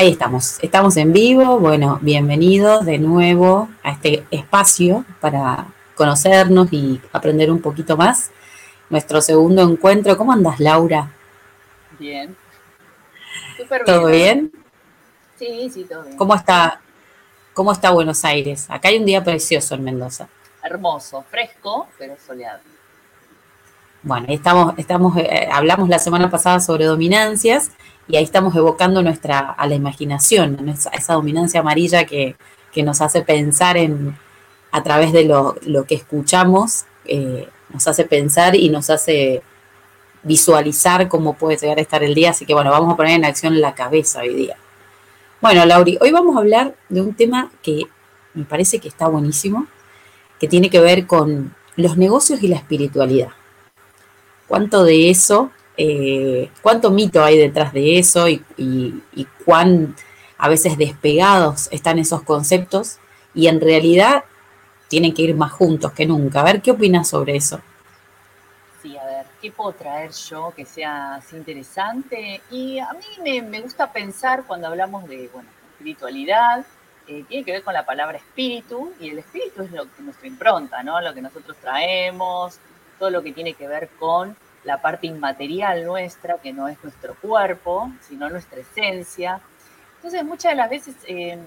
Ahí estamos, estamos en vivo. Bueno, bienvenidos de nuevo a este espacio para conocernos y aprender un poquito más. Nuestro segundo encuentro. ¿Cómo andas, Laura? Bien. ¿Todo bien? Sí, sí, todo bien. ¿Cómo está, ¿Cómo está Buenos Aires? Acá hay un día precioso en Mendoza. Hermoso, fresco, pero soleado. Bueno, estamos, estamos, eh, hablamos la semana pasada sobre dominancias y ahí estamos evocando nuestra, a la imaginación, esa, dominancia amarilla que, nos hace pensar en, a través de lo, que escuchamos, eh, nos hace pensar y nos hace visualizar cómo puede llegar a estar el día. Así que bueno, vamos a poner en acción la cabeza hoy día. Bueno, Lauri, hoy vamos a hablar de un tema que me parece que está buenísimo, que tiene que ver con los negocios y la espiritualidad. ¿Cuánto de eso eh, cuánto mito hay detrás de eso y, cuán a veces despegados están esos conceptos y en realidad tienen que ir más juntos que nunca. A ver, ¿qué opinas sobre eso? Sí, a ver, ¿qué puedo traer yo que sea así interesante? Y a mí me, gusta pensar cuando hablamos de bueno, espiritualidad, eh, tiene que ver con la palabra espíritu, y el espíritu es lo que nuestra impronta, ¿no? Lo que nosotros traemos, todo lo que tiene que ver con la parte inmaterial nuestra, que no es nuestro cuerpo, sino nuestra esencia. Entonces, muchas de las veces em,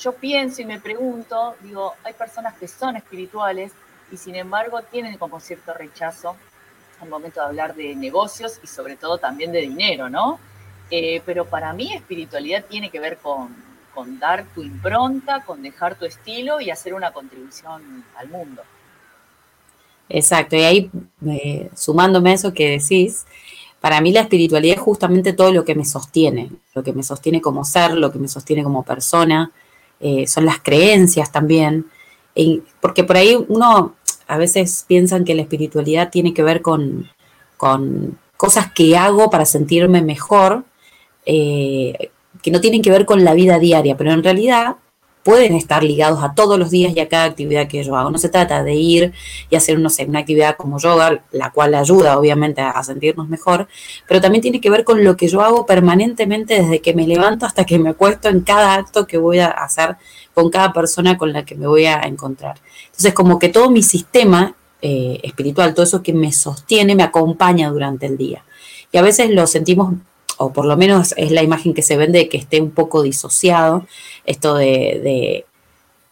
yo pienso y me pregunto, digo, hay personas que son espirituales y sin embargo tienen como cierto rechazo al momento de hablar de negocios y sobre todo también de dinero, ¿no? Eh, pero para mí espiritualidad tiene que ver con, con dar tu impronta, con dejar tu estilo y hacer una contribución al mundo. Exacto, y ahí eh, sumándome a eso que decís, para mí la espiritualidad es justamente todo lo que me sostiene, lo que me sostiene como ser, lo que me sostiene como persona, eh, son las creencias también, porque por ahí uno a veces piensa que la espiritualidad tiene que ver con, cosas que hago para sentirme mejor, eh, que no tienen que ver con la vida diaria, pero en realidad pueden estar ligados a todos los días y a cada actividad que yo hago. No se trata de ir y hacer, una actividad como yoga, la cual ayuda obviamente a, sentirnos mejor, pero también tiene que ver con lo que yo hago permanentemente desde que me levanto hasta que me acuesto en cada acto que voy a hacer con cada persona con la que me voy a encontrar. Entonces, como que todo mi sistema eh, espiritual, todo eso que me sostiene, me acompaña durante el día. Y a veces lo sentimos o por lo menos es la imagen que se vende, que esté un poco disociado, esto de,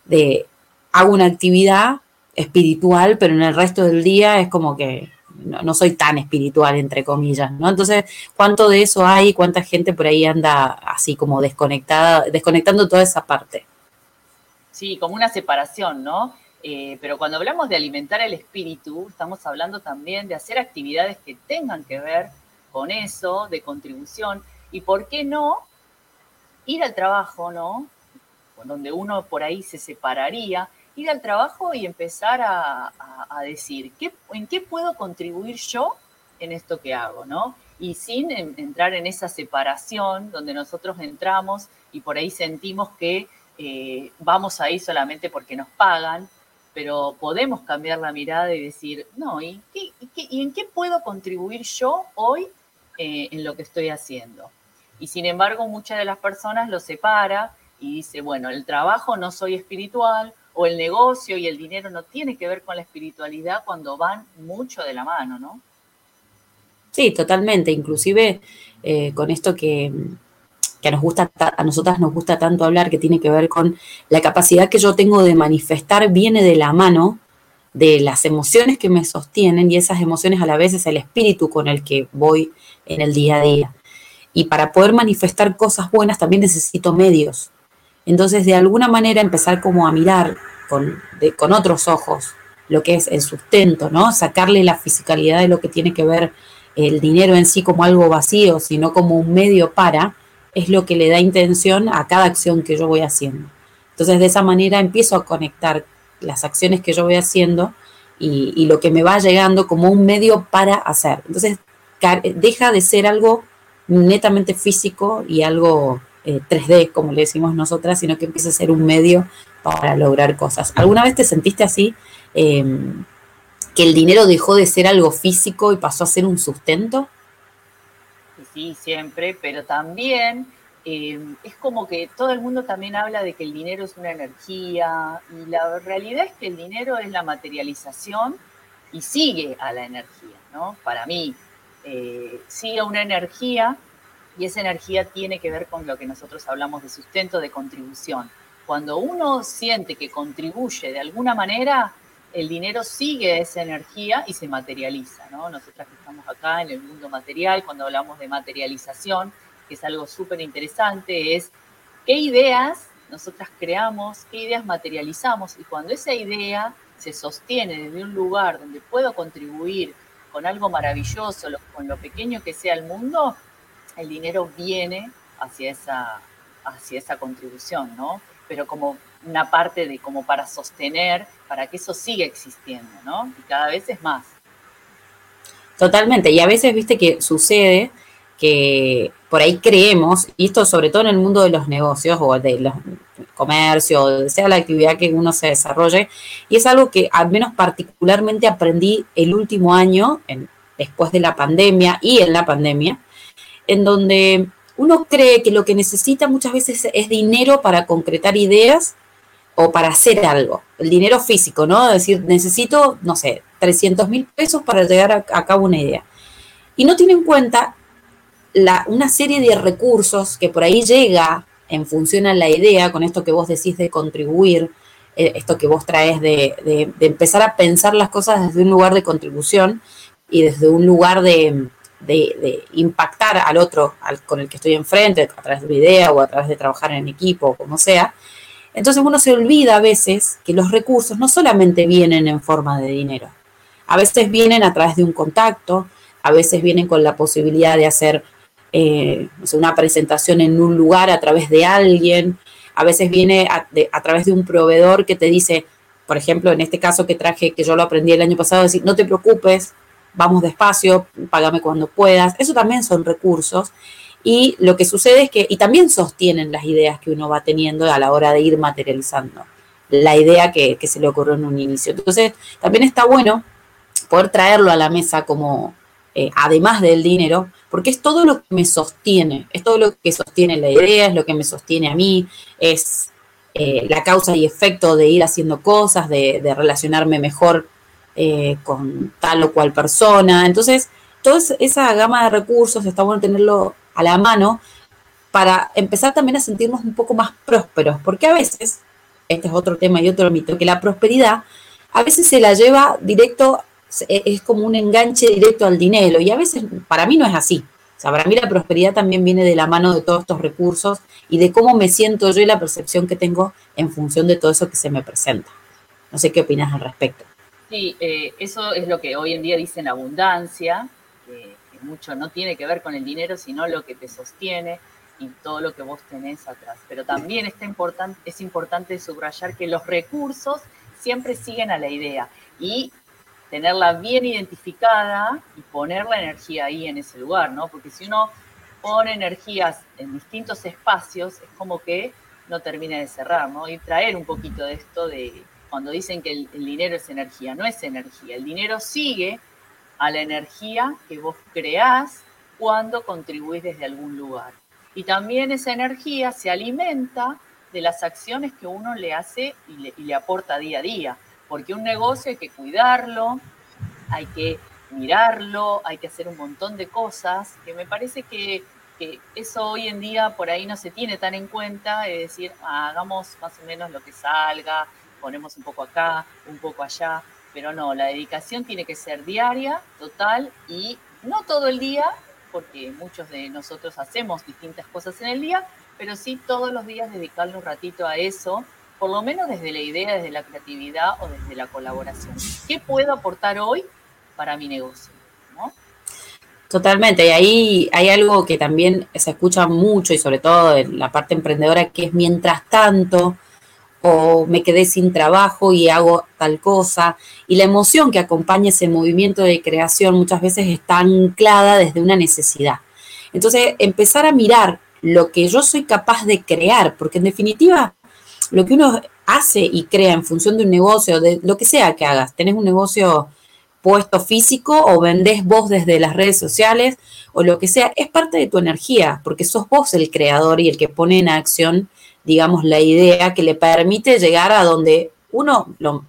de, hago una actividad espiritual, pero en el resto del día es como que no, soy tan espiritual, entre comillas, ¿no? Entonces, ¿cuánto de eso hay? ¿Cuánta gente por ahí anda así como desconectada, desconectando toda esa parte? Sí, como una separación, ¿no? Eh, pero cuando hablamos de alimentar el espíritu, estamos hablando también de hacer actividades que tengan que ver con eso, de contribución, y por qué no ir al trabajo, ¿no? Donde uno por ahí se separaría, ir al trabajo y empezar a, decir, ¿qué, ¿en qué puedo contribuir yo en esto que hago, ¿no? Y sin entrar en esa separación donde nosotros entramos y por ahí sentimos que eh, vamos ahí solamente porque nos pagan, pero podemos cambiar la mirada y decir, no, ¿y, ¿y en qué puedo contribuir yo hoy eh, en lo que estoy haciendo. Y sin embargo, muchas de las personas lo separa y dice, bueno, el trabajo no soy espiritual o el negocio y el dinero no tiene que ver con la espiritualidad cuando van mucho de la mano, ¿no? Sí, totalmente. Inclusive eh, con esto que, que nos gusta, a nosotras nos gusta tanto hablar, que tiene que ver con la capacidad que yo tengo de manifestar, viene de la mano de las emociones que me sostienen y esas emociones a la vez es el espíritu con el que voy en el día a día. Y para poder manifestar cosas buenas también necesito medios. Entonces, de alguna manera, empezar como a mirar con, con otros ojos lo que es el sustento, ¿no? Sacarle la fisicalidad de lo que tiene que ver el dinero en sí como algo vacío, sino como un medio para, es lo que le da intención a cada acción que yo voy haciendo. Entonces, de esa manera empiezo a conectar las acciones que yo voy haciendo y, lo que me va llegando como un medio para hacer. Entonces, deja de ser algo netamente físico y algo 3D, eh, como le decimos nosotras, sino que empieza a ser un medio para lograr cosas. ¿Alguna vez te sentiste así? Em, que el dinero dejó de ser algo físico y pasó a ser un sustento? Sí, siempre, pero también eh, es como que todo el mundo también habla de que el dinero es una energía y la realidad es que el dinero es la materialización y sigue a la energía, ¿no? Para mí, eh, sigue una energía y esa energía tiene que ver con lo que nosotros hablamos de sustento, de contribución. Cuando uno siente que contribuye de alguna manera, el dinero sigue esa energía y se materializa, ¿no? Nosotras que estamos acá en el mundo material, cuando hablamos de materialización, que es algo súper interesante, es qué ideas nosotras creamos, qué ideas materializamos y cuando esa idea se sostiene desde un lugar donde puedo contribuir con algo maravilloso, con lo pequeño que sea el mundo, el dinero viene hacia esa, hacia esa contribución, ¿no? Pero como una parte de como para sostener, para que eso siga existiendo, ¿no? Y cada vez es más. Totalmente, y a veces, viste que sucede que por ahí creemos, y esto sobre todo en el mundo de los negocios o de los comercios, sea la actividad que uno se desarrolle, y es algo que al menos particularmente aprendí el último año, después de la pandemia y en la pandemia, en donde uno cree que lo que necesita muchas veces es dinero para concretar ideas o para hacer algo, el dinero físico, ¿no? Decir, necesito, no sé, 300 mil pesos para llegar a, cabo una idea. Y no tiene en cuenta la, una serie de recursos que por ahí llega en función a la idea, con esto que vos decís de contribuir, eh, esto que vos traes de, de empezar a pensar las cosas desde un lugar de contribución y desde un lugar de, de, impactar al otro con el que estoy enfrente, a través de una idea o a través de trabajar en equipo, como sea. Entonces uno se olvida a veces que los recursos no solamente vienen en forma de dinero, a veces vienen a través de un contacto, a veces vienen con la posibilidad de hacer eh, una presentación en un lugar a través de alguien, a veces viene a, través de un proveedor que te dice, por ejemplo, en este caso que traje, que yo lo aprendí el año pasado, decir, no te preocupes, vamos despacio, págame cuando puedas. Eso también son recursos. Y lo que sucede es que, y también sostienen las ideas que uno va teniendo a la hora de ir materializando la idea que, se le ocurrió en un inicio. Entonces, también está bueno poder traerlo a la mesa como, eh, además del dinero, porque es todo lo que me sostiene, es todo lo que sostiene la idea, es lo que me sostiene a mí, es eh, la causa y efecto de ir haciendo cosas, de, relacionarme mejor eh, con tal o cual persona. Entonces, toda esa gama de recursos está bueno tenerlo a la mano para empezar también a sentirnos un poco más prósperos, porque a veces, este es otro tema y otro mito, que la prosperidad a veces se la lleva directo, es como un enganche directo al dinero, y a veces para mí no es así. Para mí la prosperidad también viene de la mano de todos estos recursos y de cómo me siento yo y la percepción que tengo en función de todo eso que se me presenta. No sé qué opinas al respecto. Sí, eh, eso es lo que hoy en día dicen abundancia, que, mucho no tiene que ver con el dinero, sino lo que te sostiene y todo lo que vos tenés atrás. Pero también está es importante subrayar que los recursos siempre siguen a la idea y tenerla bien identificada y poner la energía ahí en ese lugar, ¿no? Porque si uno pone energías en distintos espacios, es como que no termina de cerrar, ¿no? Y traer un poquito de esto de cuando dicen que el, dinero es energía, no es energía. El dinero sigue a la energía que vos creás cuando contribuís desde algún lugar. Y también esa energía se alimenta de las acciones que uno le hace y le, aporta día a día. Porque un negocio hay que cuidarlo, hay que mirarlo, hay que hacer un montón de cosas que me parece que, eso hoy en día por ahí no se tiene tan en cuenta, es decir, hagamos más o menos lo que salga, ponemos un poco acá, un poco allá, pero no, la dedicación tiene que ser diaria, total y no todo el día, porque muchos de nosotros hacemos distintas cosas en el día, pero sí todos los días dedicarle un ratito a eso, por lo menos desde la idea, desde la creatividad o desde la colaboración. ¿Qué puedo aportar hoy para mi negocio? Totalmente, y ahí hay algo que también se escucha mucho y sobre todo en la parte emprendedora, que es mientras tanto, o me quedé sin trabajo y hago tal cosa. Y la emoción que acompaña ese movimiento de creación muchas veces está anclada desde una necesidad. Entonces, empezar a mirar lo que yo soy capaz de crear, porque en definitiva, lo que uno hace y crea en función de un negocio, de lo que sea que hagas, tenés un negocio puesto físico o vendés vos desde las redes sociales o lo que sea, es parte de tu energía, porque sos vos el creador y el que pone en acción, digamos, la idea que le permite llegar a donde uno lo,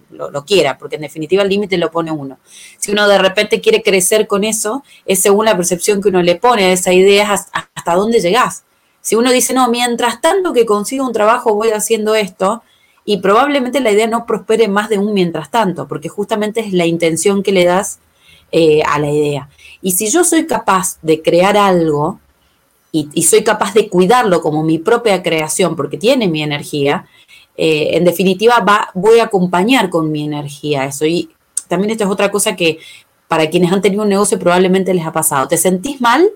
quiera, porque en definitiva el límite lo pone uno. Si uno de repente quiere crecer con eso, es según la percepción que uno le pone a esa idea hasta dónde llegás. Si uno dice, no, mientras tanto que consigo un trabajo voy haciendo esto, y probablemente la idea no prospere más de un mientras tanto, porque justamente es la intención que le das eh, a la idea. Y si yo soy capaz de crear algo y, soy capaz de cuidarlo como mi propia creación, porque tiene mi energía, eh, en definitiva va, voy a acompañar con mi energía eso. Y también esto es otra cosa que para quienes han tenido un negocio probablemente les ha pasado. Te sentís mal,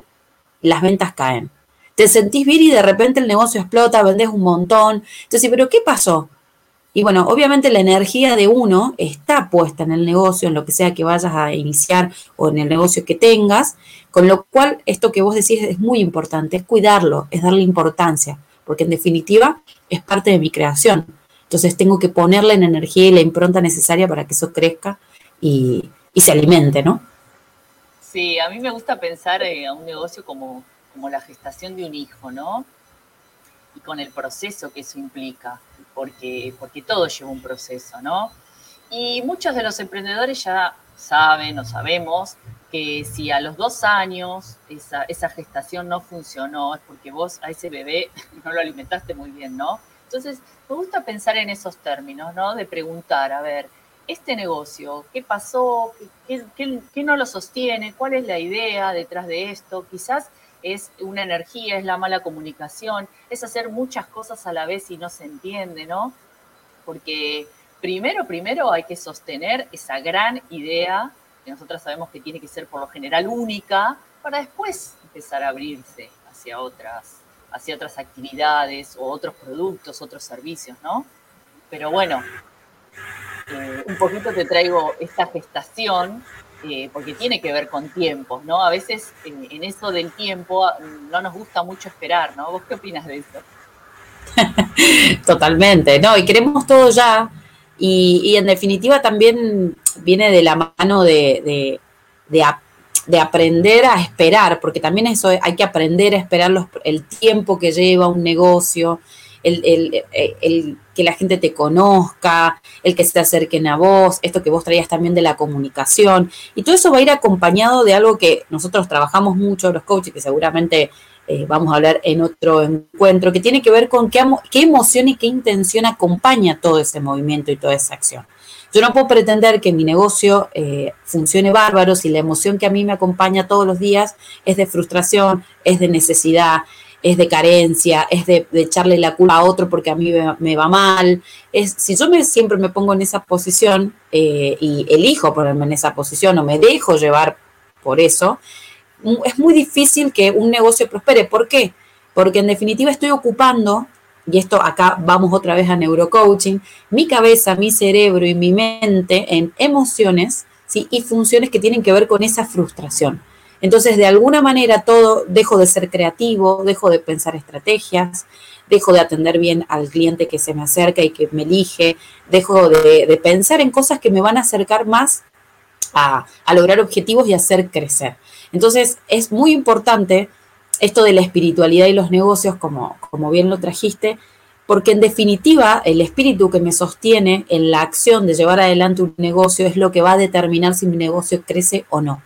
las ventas caen. Te sentís bien y de repente el negocio explota, vendes un montón. Entonces, ¿pero qué pasó? Y bueno, obviamente la energía de uno está puesta en el negocio, en lo que sea que vayas a iniciar o en el negocio que tengas, con lo cual esto que vos decís es muy importante, es cuidarlo, es darle importancia, porque en definitiva es parte de mi creación. Entonces tengo que ponerle la energía y la impronta necesaria para que eso crezca y, se alimente, ¿no? Sí, a mí me gusta pensar en un negocio como, como la gestación de un hijo, ¿no? Y con el proceso que eso implica porque, porque todo lleva un proceso, ¿no? Y muchos de los emprendedores ya saben o sabemos que si a los dos años esa, esa gestación no funcionó, es porque vos a ese bebé no lo alimentaste muy bien, ¿no? Entonces, me gusta pensar en esos términos, ¿no? De preguntar, a ver, este negocio, ¿qué pasó? ¿Qué, qué, qué no lo sostiene? ¿Cuál es la idea detrás de esto? Quizás es una energía, es la mala comunicación, es hacer muchas cosas a la vez y no se entiende, ¿no? Porque primero, primero hay que sostener esa gran idea, que nosotros sabemos que tiene que ser por lo general única, para después empezar a abrirse hacia otras, hacia otras actividades o otros productos, otros servicios, ¿no? Pero bueno, eh, un poquito te traigo esta gestación eh, porque tiene que ver con tiempos, ¿no? A veces en, eso del tiempo mm, no nos gusta mucho esperar, ¿no? ¿Vos qué opinas de eso? Totalmente, ¿no? Y queremos todo ya. Y, en definitiva también viene de la mano de, de, aprender a esperar, porque también eso hay que aprender a esperar el tiempo que lleva un negocio, el, que la gente te conozca, el que se acerquen a vos, esto que vos traías también de la comunicación. Y todo eso va a ir acompañado de algo que nosotros trabajamos mucho, los coaches, que seguramente eh, vamos a hablar en otro encuentro, que tiene que ver con qué, qué emoción y qué intención acompaña todo ese movimiento y toda esa acción. Yo no puedo pretender que mi negocio eh, funcione bárbaro si la emoción que a mí me acompaña todos los días es de frustración, es de necesidad, es de carencia, es de, echarle la culpa a otro porque a mí me, va mal. Es, si yo me, siempre me pongo en esa posición eh, y elijo ponerme en esa posición o me dejo llevar por eso, es muy difícil que un negocio prospere. ¿Por qué? Porque en definitiva estoy ocupando, y esto acá vamos otra vez a neurocoaching, mi cabeza, mi cerebro y mi mente en emociones ¿sí? y funciones que tienen que ver con esa frustración. Entonces, de alguna manera, todo, dejo de ser creativo, dejo de pensar estrategias, dejo de atender bien al cliente que se me acerca y que me elige, dejo de, pensar en cosas que me van a acercar más a, lograr objetivos y hacer crecer. Entonces, es muy importante esto de la espiritualidad y los negocios, como, como bien lo trajiste, porque en definitiva el espíritu que me sostiene en la acción de llevar adelante un negocio es lo que va a determinar si mi negocio crece o no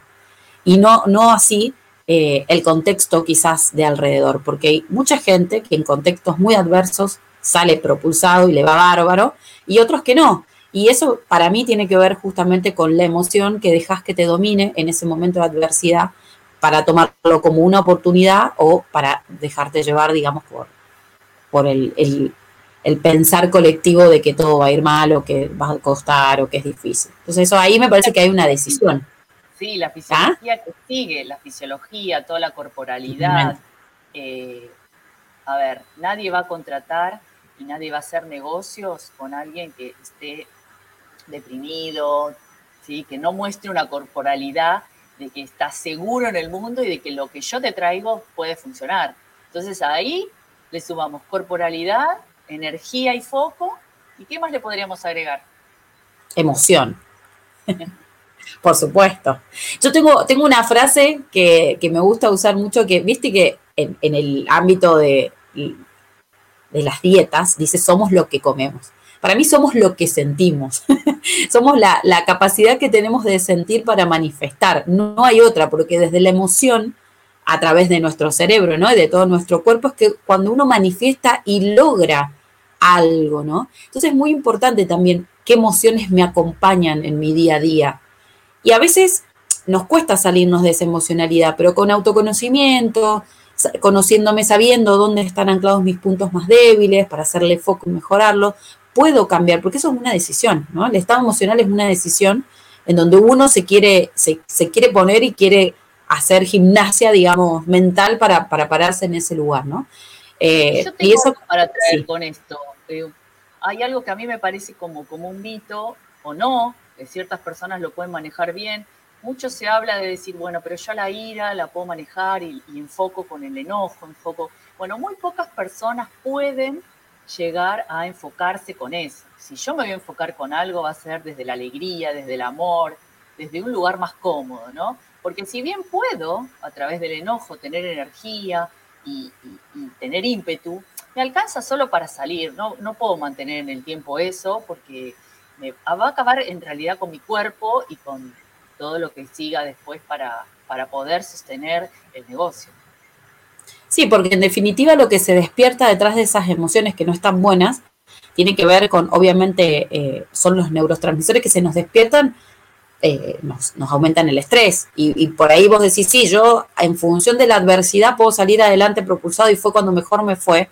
y no, no así eh, el contexto quizás de alrededor, porque hay mucha gente que en contextos muy adversos sale propulsado y le va bárbaro, y otros que no. Y eso para mí tiene que ver justamente con la emoción que dejas que te domine en ese momento de adversidad para tomarlo como una oportunidad o para dejarte llevar, digamos, por, por el, el, pensar colectivo de que todo va a ir mal o que va a costar o que es difícil. Entonces eso ahí me parece que hay una decisión. Sí, la fisiología que sigue, la fisiología, toda la corporalidad. Eh, a ver, nadie va a contratar y nadie va a hacer negocios con alguien que esté deprimido, ¿sí? que no muestre una corporalidad de que está seguro en el mundo y de que lo que yo te traigo puede funcionar. Entonces ahí le sumamos corporalidad, energía y foco. ¿Y qué más le podríamos agregar? Emoción. Por supuesto. Yo tengo, tengo una frase que, me gusta usar mucho, que viste que en, el ámbito de, de las dietas dice somos lo que comemos. Para mí somos lo que sentimos. somos la, la, capacidad que tenemos de sentir para manifestar. No hay otra, porque desde la emoción, a través de nuestro cerebro, ¿no? Y de todo nuestro cuerpo, es que cuando uno manifiesta y logra algo, ¿no? Entonces es muy importante también qué emociones me acompañan en mi día a día. Y a veces nos cuesta salirnos de esa emocionalidad, pero con autoconocimiento, conociéndome, sabiendo dónde están anclados mis puntos más débiles para hacerle foco y mejorarlo, puedo cambiar, porque eso es una decisión, ¿no? El estado emocional es una decisión en donde uno se quiere, se, quiere poner y quiere hacer gimnasia, digamos, mental para, para pararse en ese lugar, ¿no? Eh, y eso para traer con esto. Eh, hay algo que a mí me parece como, como un mito o no, ciertas personas lo pueden manejar bien. Mucho se habla de decir, bueno, pero yo la ira la puedo manejar y, y enfoco con el enojo, enfoco. Bueno, muy pocas personas pueden llegar a enfocarse con eso. Si yo me voy a enfocar con algo, va a ser desde la alegría, desde el amor, desde un lugar más cómodo, ¿no? Porque si bien puedo, a través del enojo, tener energía, y, tener ímpetu, me alcanza solo para salir, no, no puedo mantener en el tiempo eso porque me va a acabar en realidad con mi cuerpo y con todo lo que siga después para, para poder sostener el negocio. Sí, porque en definitiva lo que se despierta detrás de esas emociones que no están buenas tiene que ver con, obviamente, eh, son los neurotransmisores que se nos despiertan eh, nos, aumentan el estrés. Y, por ahí vos decís, sí, yo en función de la adversidad puedo salir adelante propulsado y fue cuando mejor me fue.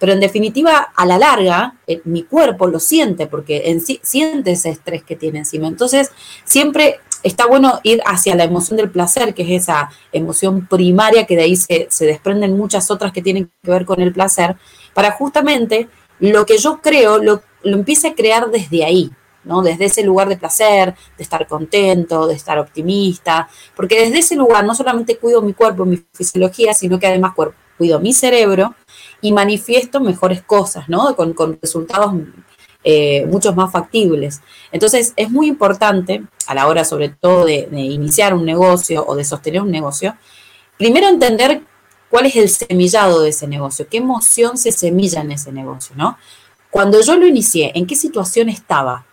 Pero en definitiva, a la larga, eh, mi cuerpo lo siente porque en sí, siente ese estrés que tiene encima. Entonces, siempre está bueno ir hacia la emoción del placer, que es esa emoción primaria que de ahí se, desprenden muchas otras que tienen que ver con el placer, para justamente lo que yo creo, lo, lo empiece a crear desde ahí. ¿no? Desde ese lugar de placer, de estar contento, de estar optimista, porque desde ese lugar no solamente cuido mi cuerpo, mi fisiología, sino que además cuido mi cerebro y manifiesto mejores cosas, ¿no? Con, resultados eh, muchos más factibles. Entonces, es muy importante, a la hora sobre todo de, iniciar un negocio o de sostener un negocio, primero entender cuál es el semillado de ese negocio, qué emoción se semilla en ese negocio, ¿no? Cuando yo lo inicié, ¿en qué situación estaba?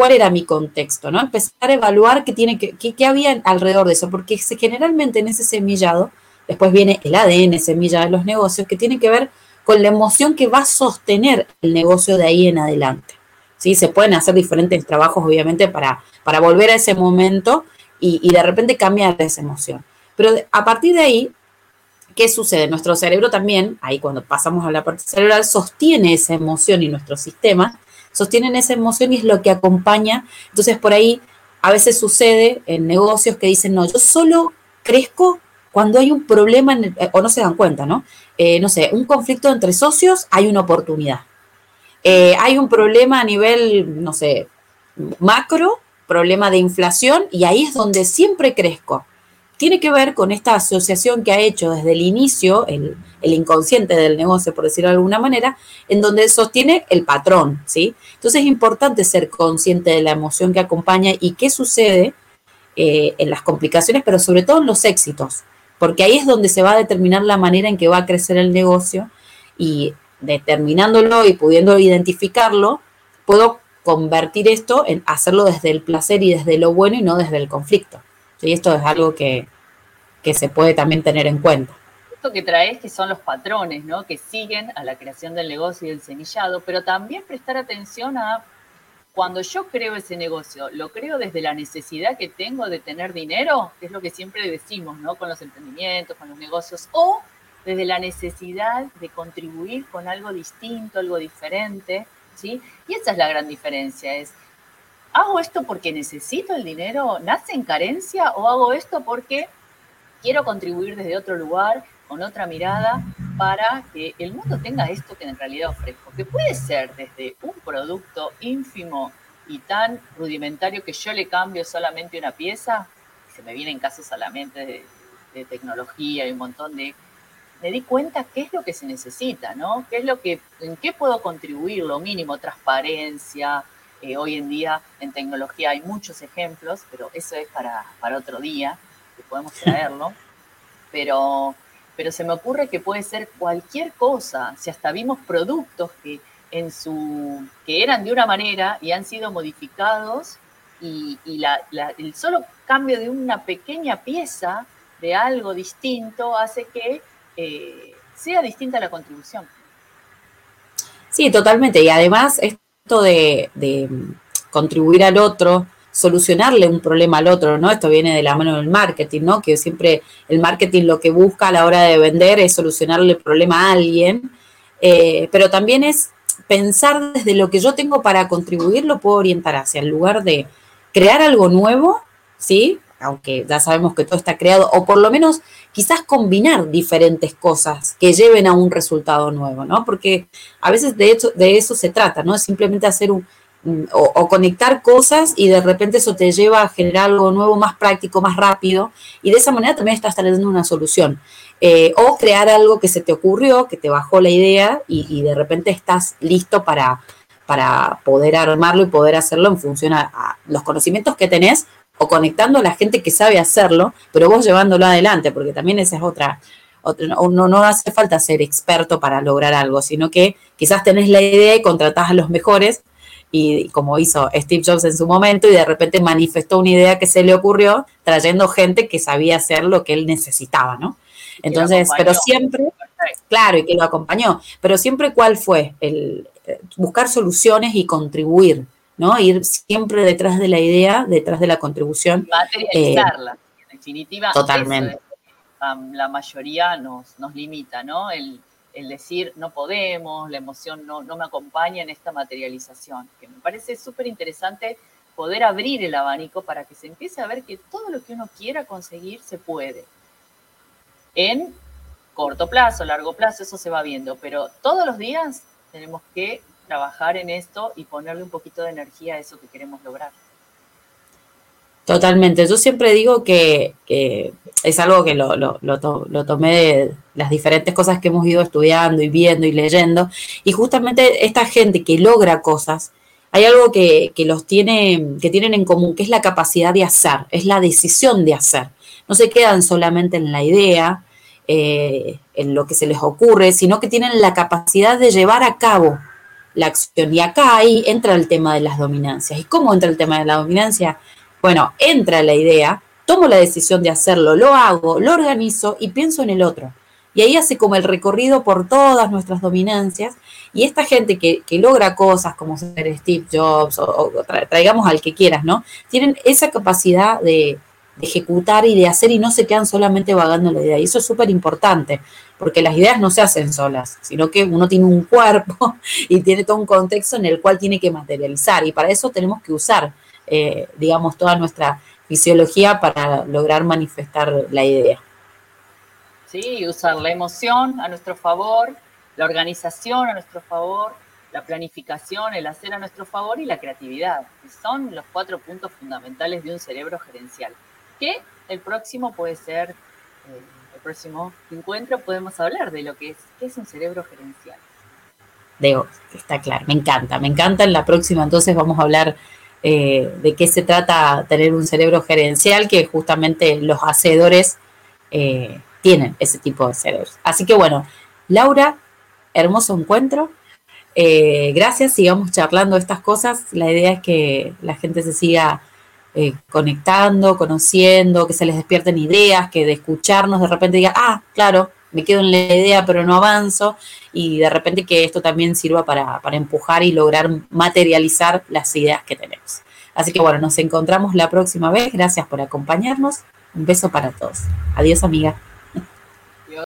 cuál era mi contexto, ¿no? Empezar a evaluar qué, tiene que, qué, había alrededor de eso, porque generalmente en ese semillado, después viene el ADN semilla de los negocios, que tiene que ver con la emoción que va a sostener el negocio de ahí en adelante. ¿Sí? Se pueden hacer diferentes trabajos, obviamente, para, para volver a ese momento y, y de repente cambiar esa emoción. Pero a partir de ahí, ¿qué sucede? Nuestro cerebro también, ahí cuando pasamos a la parte cerebral, sostiene esa emoción y nuestro sistema sostienen esa emoción y es lo que acompaña. Entonces, por ahí a veces sucede en negocios que dicen, no, yo solo crezco cuando hay un problema, eh, o no se dan cuenta, ¿no? Eh, no sé, un conflicto entre socios, hay una oportunidad. Eh, hay un problema a nivel, no sé, macro, problema de inflación, y ahí es donde siempre crezco tiene que ver con esta asociación que ha hecho desde el inicio el, inconsciente del negocio, por decirlo de alguna manera, en donde sostiene el patrón, ¿sí? Entonces es importante ser consciente de la emoción que acompaña y qué sucede en las complicaciones, pero sobre todo en los éxitos, porque ahí es donde se va a determinar la manera en que va a crecer el negocio y determinándolo y pudiendo identificarlo, puedo convertir esto en hacerlo desde el placer y desde lo bueno y no desde el conflicto. Y esto es algo que, se puede también tener en cuenta. Esto que traes que son los patrones, ¿no? Que siguen a la creación del negocio y del semillado, pero también prestar atención a cuando yo creo ese negocio, ¿lo creo desde la necesidad que tengo de tener dinero? Que es lo que siempre decimos, ¿no? Con los emprendimientos, con los negocios, o desde la necesidad de contribuir con algo distinto, algo diferente, ¿sí? Y esa es la gran diferencia, es ¿hago esto porque necesito el dinero? ¿Nace en carencia o hago esto porque quiero contribuir desde otro lugar, con otra mirada, para que el mundo tenga esto que en realidad ofrezco? Que puede ser desde un producto ínfimo y tan rudimentario que yo le cambio solamente una pieza, se me vienen casos solamente de, de tecnología y un montón de me di cuenta qué es lo que se necesita, ¿no? ¿Qué es lo que, en qué puedo contribuir, lo mínimo, transparencia, Eh, hoy en día en tecnología hay muchos ejemplos, pero eso es para, para otro día, que podemos traerlo. Pero, pero se me ocurre que puede ser cualquier cosa, si hasta vimos productos que, en su, que eran de una manera y han sido modificados y, el solo cambio de una pequeña pieza de algo distinto hace que eh, sea distinta la contribución. Sí, totalmente. Y además esto de, contribuir al otro, solucionarle un problema al otro, ¿no? Esto viene de la mano del marketing, ¿no? Que siempre el marketing lo que busca a la hora de vender es solucionarle el problema a alguien, eh, pero también es pensar desde lo que yo tengo para contribuir, lo puedo orientar hacia el lugar de crear algo nuevo, ¿sí? Aunque ya sabemos que todo está creado, o por lo menos quizás combinar diferentes cosas que lleven a un resultado nuevo, ¿no? Porque a veces de hecho de eso se trata, ¿no? Simplemente hacer un, o, conectar cosas y de repente eso te lleva a generar algo nuevo, más práctico, más rápido, y de esa manera también estás trayendo una solución. Eh, o crear algo que se te ocurrió, que te bajó la idea y, de repente estás listo para, para poder armarlo y poder hacerlo en función a, los conocimientos que tenés o conectando a la gente que sabe hacerlo, pero vos llevándolo adelante, porque también esa es otra, no, no, hace falta ser experto para lograr algo, sino que quizás tenés la idea y contratás a los mejores y como hizo Steve Jobs en su momento y de repente manifestó una idea que se le ocurrió trayendo gente que sabía hacer lo que él necesitaba, ¿no? Entonces, pero siempre, claro, y que lo acompañó, pero siempre cuál fue el eh, buscar soluciones y contribuir, ¿no? Ir siempre detrás de la idea, detrás de la contribución. Materializarla, en definitiva. Totalmente. la mayoría nos, nos limita, ¿no? El, el decir no podemos, la emoción no, no me acompaña en esta materialización, que me parece súper interesante poder abrir el abanico para que se empiece a ver que todo lo que uno quiera conseguir se puede. En corto plazo, largo plazo, eso se va viendo, pero todos los días tenemos que trabajar en esto y ponerle un poquito de energía a eso que queremos lograr. Totalmente. Yo siempre digo que, es algo que lo, lo, tomé de las diferentes cosas que hemos ido estudiando y viendo y leyendo. Y justamente esta gente que logra cosas, hay algo que, los tiene, que tienen en común, que es la capacidad de hacer, es la decisión de hacer. No se quedan solamente en la idea, eh, en lo que se les ocurre, sino que tienen la capacidad de llevar a cabo la acción. Y acá ahí entra el tema de las dominancias. ¿Y cómo entra el tema de la dominancia? Bueno, entra la idea, tomo la decisión de hacerlo, lo hago, lo organizo y pienso en el otro. Y ahí hace como el recorrido por todas nuestras dominancias. Y esta gente que, logra cosas como ser Steve Jobs o, traigamos al que quieras, ¿no? Tienen esa capacidad de, ejecutar y de hacer y no se quedan solamente vagando la idea. Y eso es súper importante, porque las ideas no se hacen solas, sino que uno tiene un cuerpo y tiene todo un contexto en el cual tiene que materializar. Y para eso tenemos que usar eh, digamos, toda nuestra fisiología para lograr manifestar la idea. Sí, usar la emoción a nuestro favor, la organización a nuestro favor, la planificación, el hacer a nuestro favor y la creatividad, que son los cuatro puntos fundamentales de un cerebro gerencial. Que el próximo puede ser, eh, el próximo encuentro podemos hablar de lo que es, qué es un cerebro gerencial. Digo, está claro, me encanta, me encanta. En la próxima entonces vamos a hablar eh, de qué se trata tener un cerebro gerencial, que justamente los hacedores eh, tienen ese tipo de cerebros. Así que bueno, Laura, hermoso encuentro. Eh, gracias, sigamos charlando estas cosas. La idea es que la gente se siga conectando, conociendo, que se les despierten ideas, que de escucharnos de repente diga, ah, claro, me quedo en la idea pero no avanzo y de repente que esto también sirva para, para empujar y lograr materializar las ideas que tenemos. Así que bueno, nos encontramos la próxima vez. Gracias por acompañarnos. Un beso para todos. Adiós amiga.